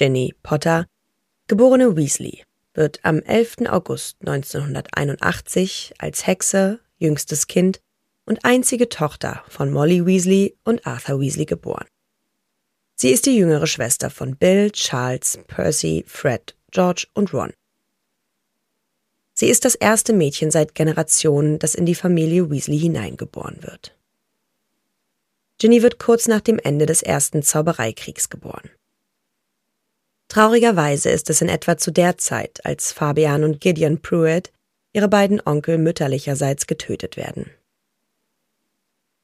Jenny Potter, geborene Weasley, wird am 11. August 1981 als Hexe, jüngstes Kind und einzige Tochter von Molly Weasley und Arthur Weasley geboren. Sie ist die jüngere Schwester von Bill, Charles, Percy, Fred, George und Ron. Sie ist das erste Mädchen seit Generationen, das in die Familie Weasley hineingeboren wird. Ginny wird kurz nach dem Ende des ersten Zaubereikriegs geboren. Traurigerweise ist es in etwa zu der Zeit, als Fabian und Gideon Pruitt, ihre beiden Onkel mütterlicherseits, getötet werden.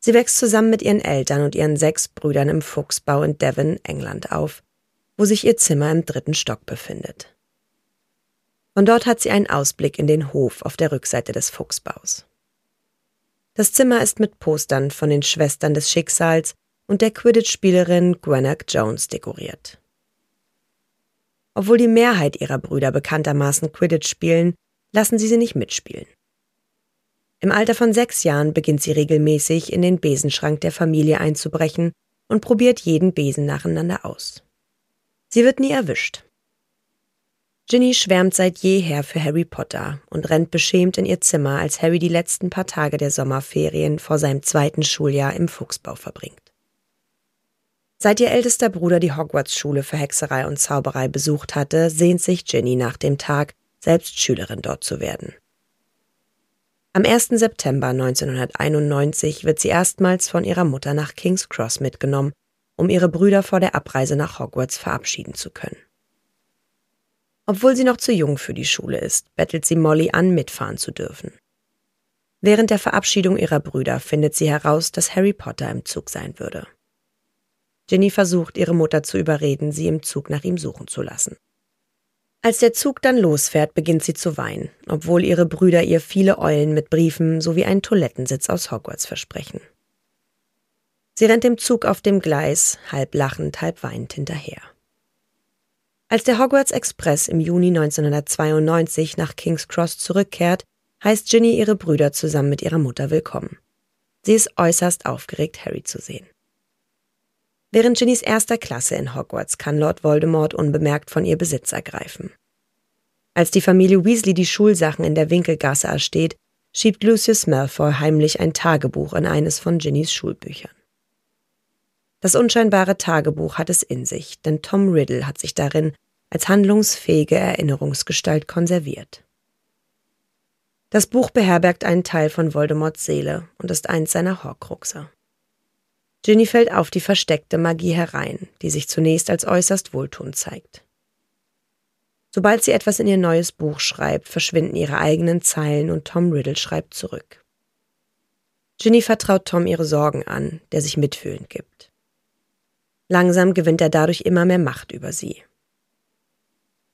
Sie wächst zusammen mit ihren Eltern und ihren sechs Brüdern im Fuchsbau in Devon, England auf, wo sich ihr Zimmer im dritten Stock befindet. Von dort hat sie einen Ausblick in den Hof auf der Rückseite des Fuchsbaus. Das Zimmer ist mit Postern von den Schwestern des Schicksals und der Quidditch-Spielerin Gwenack Jones dekoriert. Obwohl die Mehrheit ihrer Brüder bekanntermaßen Quidditch spielen, lassen sie sie nicht mitspielen. Im Alter von sechs Jahren beginnt sie regelmäßig in den Besenschrank der Familie einzubrechen und probiert jeden Besen nacheinander aus. Sie wird nie erwischt. Ginny schwärmt seit jeher für Harry Potter und rennt beschämt in ihr Zimmer, als Harry die letzten paar Tage der Sommerferien vor seinem zweiten Schuljahr im Fuchsbau verbringt. Seit ihr ältester Bruder die Hogwarts-Schule für Hexerei und Zauberei besucht hatte, sehnt sich Ginny nach dem Tag, selbst Schülerin dort zu werden. Am 1. September 1991 wird sie erstmals von ihrer Mutter nach King's Cross mitgenommen, um ihre Brüder vor der Abreise nach Hogwarts verabschieden zu können. Obwohl sie noch zu jung für die Schule ist, bettelt sie Molly an, mitfahren zu dürfen. Während der Verabschiedung ihrer Brüder findet sie heraus, dass Harry Potter im Zug sein würde. Ginny versucht, ihre Mutter zu überreden, sie im Zug nach ihm suchen zu lassen. Als der Zug dann losfährt, beginnt sie zu weinen, obwohl ihre Brüder ihr viele Eulen mit Briefen sowie einen Toilettensitz aus Hogwarts versprechen. Sie rennt dem Zug auf dem Gleis, halb lachend, halb weinend hinterher. Als der Hogwarts Express im Juni 1992 nach King's Cross zurückkehrt, heißt Ginny ihre Brüder zusammen mit ihrer Mutter willkommen. Sie ist äußerst aufgeregt, Harry zu sehen. Während Ginnys erster Klasse in Hogwarts kann Lord Voldemort unbemerkt von ihr Besitz ergreifen. Als die Familie Weasley die Schulsachen in der Winkelgasse ersteht, schiebt Lucius Malfoy heimlich ein Tagebuch in eines von Ginnys Schulbüchern. Das unscheinbare Tagebuch hat es in sich, denn Tom Riddle hat sich darin als handlungsfähige Erinnerungsgestalt konserviert. Das Buch beherbergt einen Teil von Voldemorts Seele und ist eins seiner Horcruxe. Ginny fällt auf die versteckte Magie herein, die sich zunächst als äußerst wohltuend zeigt. Sobald sie etwas in ihr neues Buch schreibt, verschwinden ihre eigenen Zeilen und Tom Riddle schreibt zurück. Ginny vertraut Tom ihre Sorgen an, der sich mitfühlend gibt. Langsam gewinnt er dadurch immer mehr Macht über sie.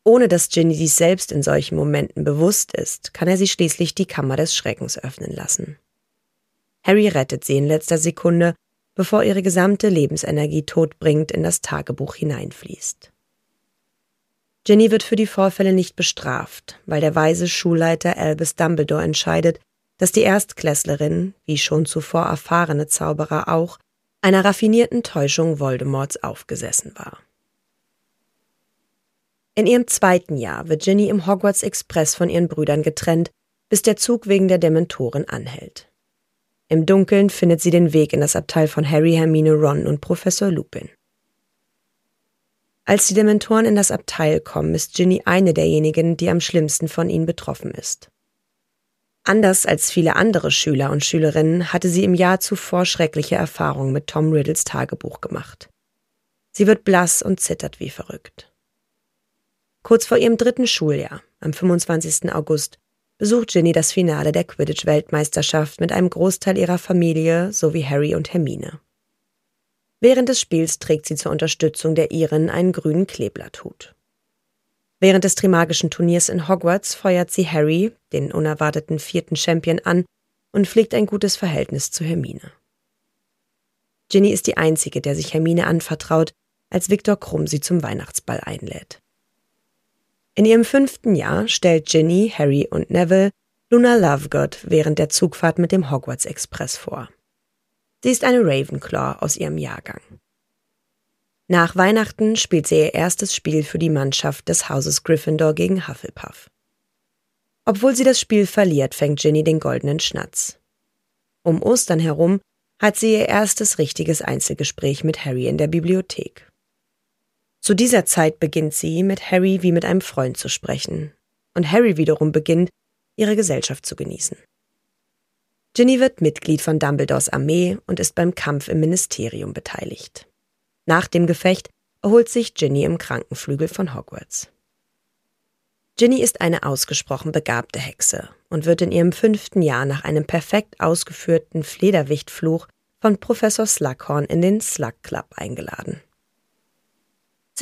Ohne dass Ginny dies selbst in solchen Momenten bewusst ist, kann er sie schließlich die Kammer des Schreckens öffnen lassen. Harry rettet sie in letzter Sekunde, bevor ihre gesamte Lebensenergie todbringend in das Tagebuch hineinfließt. Ginny wird für die Vorfälle nicht bestraft, weil der weise Schulleiter Albus Dumbledore entscheidet, dass die Erstklässlerin, wie schon zuvor erfahrene Zauberer auch, einer raffinierten Täuschung Voldemorts aufgesessen war. In ihrem zweiten Jahr wird Ginny im Hogwarts Express von ihren Brüdern getrennt, bis der Zug wegen der Dementoren anhält. Im Dunkeln findet sie den Weg in das Abteil von Harry, Hermine, Ron und Professor Lupin. Als die Dementoren in das Abteil kommen, ist Ginny eine derjenigen, die am schlimmsten von ihnen betroffen ist. Anders als viele andere Schüler und Schülerinnen hatte sie im Jahr zuvor schreckliche Erfahrungen mit Tom Riddles Tagebuch gemacht. Sie wird blass und zittert wie verrückt. Kurz vor ihrem dritten Schuljahr, am 25. August, besucht Ginny das Finale der Quidditch-Weltmeisterschaft mit einem Großteil ihrer Familie sowie Harry und Hermine. Während des Spiels trägt sie zur Unterstützung der Iren einen grünen Kleeblatthut. Während des Trimagischen Turniers in Hogwarts feuert sie Harry, den unerwarteten vierten Champion, an und pflegt ein gutes Verhältnis zu Hermine. Ginny ist die Einzige, der sich Hermine anvertraut, als Viktor Krumm sie zum Weihnachtsball einlädt. In ihrem fünften Jahr stellt Ginny, Harry und Neville Luna Lovegood während der Zugfahrt mit dem Hogwarts Express vor. Sie ist eine Ravenclaw aus ihrem Jahrgang. Nach Weihnachten spielt sie ihr erstes Spiel für die Mannschaft des Hauses Gryffindor gegen Hufflepuff. Obwohl sie das Spiel verliert, fängt Ginny den goldenen Schnatz. Um Ostern herum hat sie ihr erstes richtiges Einzelgespräch mit Harry in der Bibliothek. Zu dieser Zeit beginnt sie, mit Harry wie mit einem Freund zu sprechen. Und Harry wiederum beginnt, ihre Gesellschaft zu genießen. Ginny wird Mitglied von Dumbledores Armee und ist beim Kampf im Ministerium beteiligt. Nach dem Gefecht erholt sich Ginny im Krankenflügel von Hogwarts. Ginny ist eine ausgesprochen begabte Hexe und wird in ihrem fünften Jahr nach einem perfekt ausgeführten Flederwichtfluch von Professor Slughorn in den Slug Club eingeladen.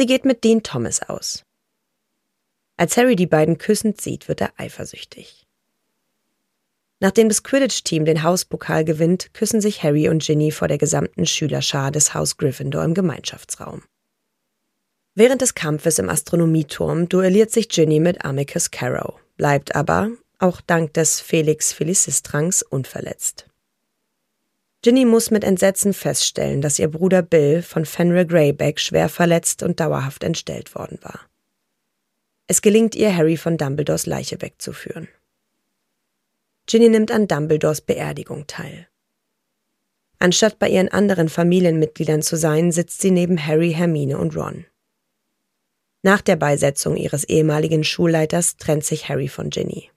Sie geht mit Dean Thomas aus. Als Harry die beiden küssend sieht, wird er eifersüchtig. Nachdem das Quidditch-Team den Hauspokal gewinnt, küssen sich Harry und Ginny vor der gesamten Schülerschar des Haus Gryffindor im Gemeinschaftsraum. Während des Kampfes im Astronomieturm duelliert sich Ginny mit Amicus Carrow, bleibt aber, auch dank des Felix Felicistranks, unverletzt. Ginny muss mit Entsetzen feststellen, dass ihr Bruder Bill von Fenrir Greyback schwer verletzt und dauerhaft entstellt worden war. Es gelingt ihr, Harry von Dumbledores Leiche wegzuführen. Ginny nimmt an Dumbledores Beerdigung teil. Anstatt bei ihren anderen Familienmitgliedern zu sein, sitzt sie neben Harry, Hermine und Ron. Nach der Beisetzung ihres ehemaligen Schulleiters trennt sich Harry von Ginny.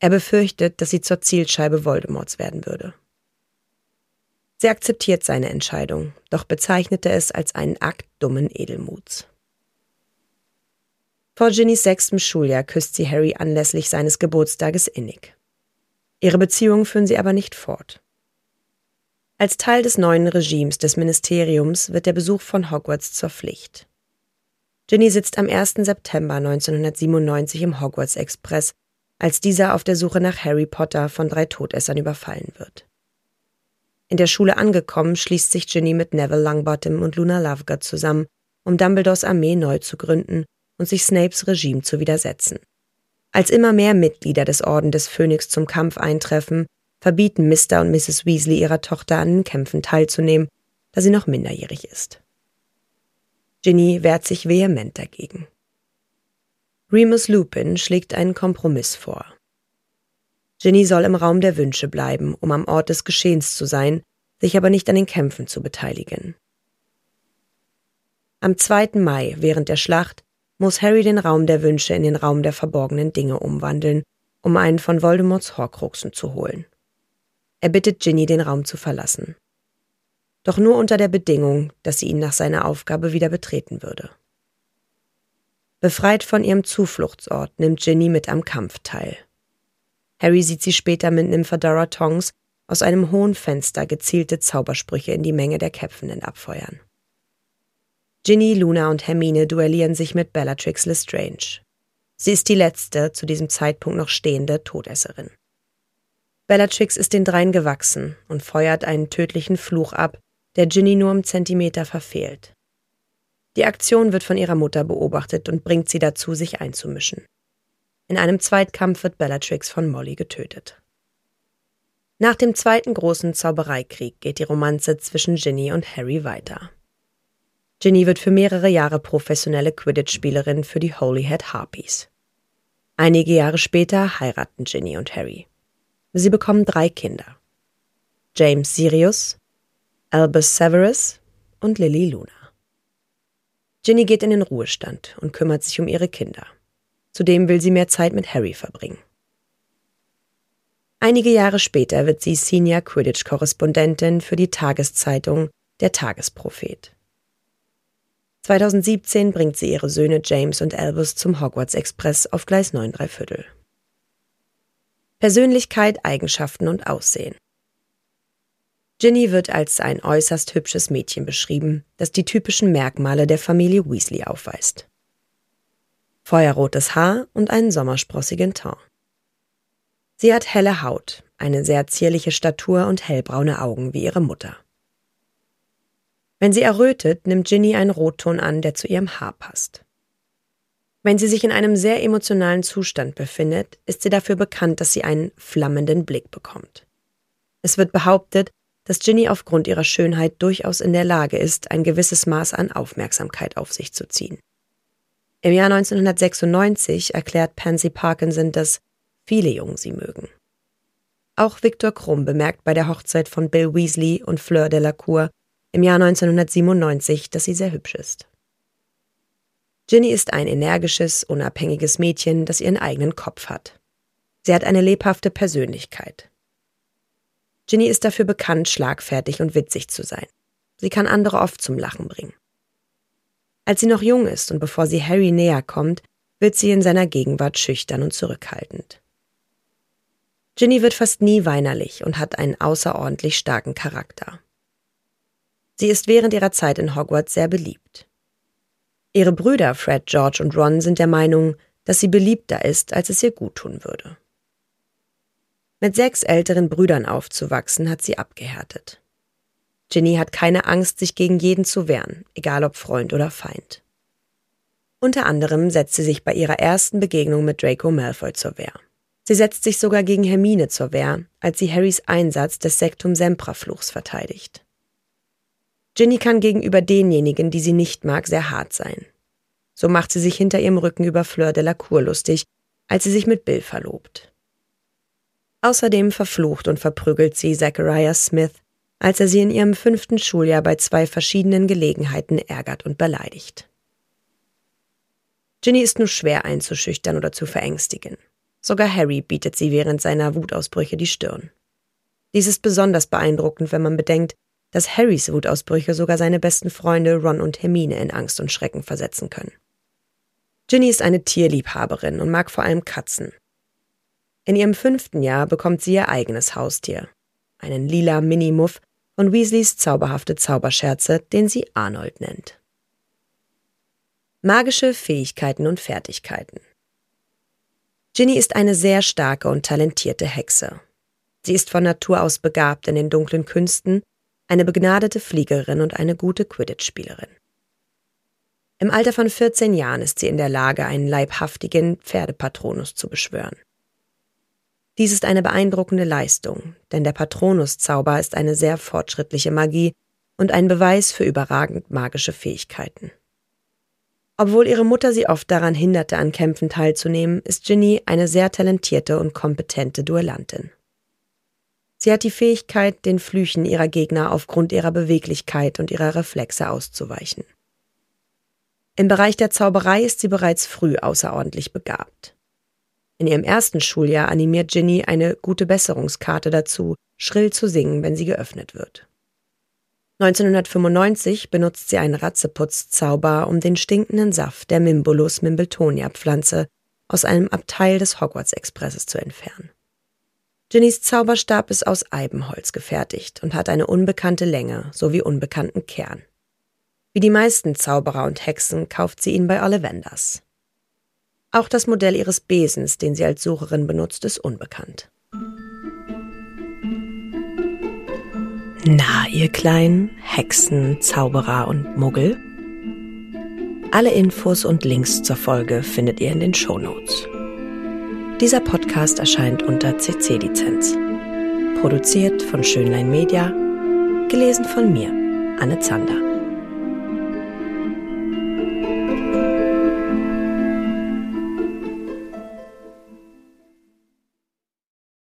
Er befürchtet, dass sie zur Zielscheibe Voldemorts werden würde. Sie akzeptiert seine Entscheidung, doch bezeichnete es als einen Akt dummen Edelmuts. Vor Ginnys sechstem Schuljahr küsst sie Harry anlässlich seines Geburtstages innig. Ihre Beziehung führen sie aber nicht fort. Als Teil des neuen Regimes des Ministeriums wird der Besuch von Hogwarts zur Pflicht. Ginny sitzt am 1. September 1997 im Hogwarts Express, als dieser auf der Suche nach Harry Potter von drei Todessern überfallen wird. In der Schule angekommen, schließt sich Ginny mit Neville Longbottom und Luna Lovegood zusammen, um Dumbledores Armee neu zu gründen und sich Snapes Regime zu widersetzen. Als immer mehr Mitglieder des Orden des Phönix zum Kampf eintreffen, verbieten Mr. und Mrs. Weasley ihrer Tochter an den Kämpfen teilzunehmen, da sie noch minderjährig ist. Ginny wehrt sich vehement dagegen. Remus Lupin schlägt einen Kompromiss vor. Ginny soll im Raum der Wünsche bleiben, um am Ort des Geschehens zu sein, sich aber nicht an den Kämpfen zu beteiligen. Am 2. Mai, während der Schlacht, muss Harry den Raum der Wünsche in den Raum der verborgenen Dinge umwandeln, um einen von Voldemorts Horcruxen zu holen. Er bittet Ginny, den Raum zu verlassen. Doch nur unter der Bedingung, dass sie ihn nach seiner Aufgabe wieder betreten würde. Befreit von ihrem Zufluchtsort nimmt Ginny mit am Kampf teil. Harry sieht sie später mit Nymphadora Tongs aus einem hohen Fenster gezielte Zaubersprüche in die Menge der Kämpfenden abfeuern. Ginny, Luna und Hermine duellieren sich mit Bellatrix Lestrange. Sie ist die letzte, zu diesem Zeitpunkt noch stehende Todesserin. Bellatrix ist den dreien gewachsen und feuert einen tödlichen Fluch ab, der Ginny nur um Zentimeter verfehlt. Die Aktion wird von ihrer Mutter beobachtet und bringt sie dazu, sich einzumischen. In einem Zweitkampf wird Bellatrix von Molly getötet. Nach dem zweiten großen Zaubereikrieg geht die Romanze zwischen Ginny und Harry weiter. Ginny wird für mehrere Jahre professionelle Quidditch-Spielerin für die Holyhead Harpies. Einige Jahre später heiraten Ginny und Harry. Sie bekommen drei Kinder. James Sirius, Albus Severus und Lily Luna. Ginny geht in den Ruhestand und kümmert sich um ihre Kinder. Zudem will sie mehr Zeit mit Harry verbringen. Einige Jahre später wird sie Senior Quidditch-Korrespondentin für die Tageszeitung Der Tagesprophet. 2017 bringt sie ihre Söhne James und Albus zum Hogwarts Express auf Gleis 9 3 Viertel. Persönlichkeit, Eigenschaften und Aussehen. Ginny wird als ein äußerst hübsches Mädchen beschrieben, das die typischen Merkmale der Familie Weasley aufweist. Feuerrotes Haar und einen sommersprossigen Teint. Sie hat helle Haut, eine sehr zierliche Statur und hellbraune Augen wie ihre Mutter. Wenn sie errötet, nimmt Ginny einen Rotton an, der zu ihrem Haar passt. Wenn sie sich in einem sehr emotionalen Zustand befindet, ist sie dafür bekannt, dass sie einen flammenden Blick bekommt. Es wird behauptet, dass Ginny aufgrund ihrer Schönheit durchaus in der Lage ist, ein gewisses Maß an Aufmerksamkeit auf sich zu ziehen. Im Jahr 1996 erklärt Pansy Parkinson, dass viele Jungen sie mögen. Auch Victor Krumm bemerkt bei der Hochzeit von Bill Weasley und Fleur Delacour im Jahr 1997, dass sie sehr hübsch ist. Ginny ist ein energisches, unabhängiges Mädchen, das ihren eigenen Kopf hat. Sie hat eine lebhafte Persönlichkeit. Ginny ist dafür bekannt, schlagfertig und witzig zu sein. Sie kann andere oft zum Lachen bringen. Als sie noch jung ist und bevor sie Harry näher kommt, wird sie in seiner Gegenwart schüchtern und zurückhaltend. Ginny wird fast nie weinerlich und hat einen außerordentlich starken Charakter. Sie ist während ihrer Zeit in Hogwarts sehr beliebt. Ihre Brüder Fred, George und Ron sind der Meinung, dass sie beliebter ist, als es ihr guttun würde. Mit sechs älteren Brüdern aufzuwachsen, hat sie abgehärtet. Ginny hat keine Angst, sich gegen jeden zu wehren, egal ob Freund oder Feind. Unter anderem setzt sie sich bei ihrer ersten Begegnung mit Draco Malfoy zur Wehr. Sie setzt sich sogar gegen Hermine zur Wehr, als sie Harrys Einsatz des Sektum Sempra Fluchs verteidigt. Ginny kann gegenüber denjenigen, die sie nicht mag, sehr hart sein. So macht sie sich hinter ihrem Rücken über Fleur de la Cour lustig, als sie sich mit Bill verlobt. Außerdem verflucht und verprügelt sie Zachariah Smith, als er sie in ihrem fünften Schuljahr bei zwei verschiedenen Gelegenheiten ärgert und beleidigt. Ginny ist nur schwer einzuschüchtern oder zu verängstigen. Sogar Harry bietet sie während seiner Wutausbrüche die Stirn. Dies ist besonders beeindruckend, wenn man bedenkt, dass Harrys Wutausbrüche sogar seine besten Freunde Ron und Hermine in Angst und Schrecken versetzen können. Ginny ist eine Tierliebhaberin und mag vor allem Katzen. In ihrem fünften Jahr bekommt sie ihr eigenes Haustier, einen lila Minimuff von Weasleys zauberhafte Zauberscherze, den sie Arnold nennt. Magische Fähigkeiten und Fertigkeiten Ginny ist eine sehr starke und talentierte Hexe. Sie ist von Natur aus begabt in den dunklen Künsten eine begnadete Fliegerin und eine gute Quidditch-Spielerin. Im Alter von 14 Jahren ist sie in der Lage, einen leibhaftigen Pferdepatronus zu beschwören. Dies ist eine beeindruckende Leistung, denn der Patronuszauber ist eine sehr fortschrittliche Magie und ein Beweis für überragend magische Fähigkeiten. Obwohl ihre Mutter sie oft daran hinderte, an Kämpfen teilzunehmen, ist Ginny eine sehr talentierte und kompetente Duellantin. Sie hat die Fähigkeit, den Flüchen ihrer Gegner aufgrund ihrer Beweglichkeit und ihrer Reflexe auszuweichen. Im Bereich der Zauberei ist sie bereits früh außerordentlich begabt. In ihrem ersten Schuljahr animiert Ginny eine gute Besserungskarte dazu, schrill zu singen, wenn sie geöffnet wird. 1995 benutzt sie einen Ratzeputzzauber, um den stinkenden Saft der Mimbulus Mimbletonia Pflanze aus einem Abteil des Hogwarts Expresses zu entfernen. Ginnys Zauberstab ist aus Eibenholz gefertigt und hat eine unbekannte Länge sowie unbekannten Kern. Wie die meisten Zauberer und Hexen kauft sie ihn bei Ollivanders. Auch das Modell ihres Besens, den sie als Sucherin benutzt, ist unbekannt. Na, ihr kleinen Hexen, Zauberer und Muggel? Alle Infos und Links zur Folge findet ihr in den Shownotes. Dieser Podcast erscheint unter CC-Lizenz. Produziert von Schönlein Media, gelesen von mir, Anne Zander.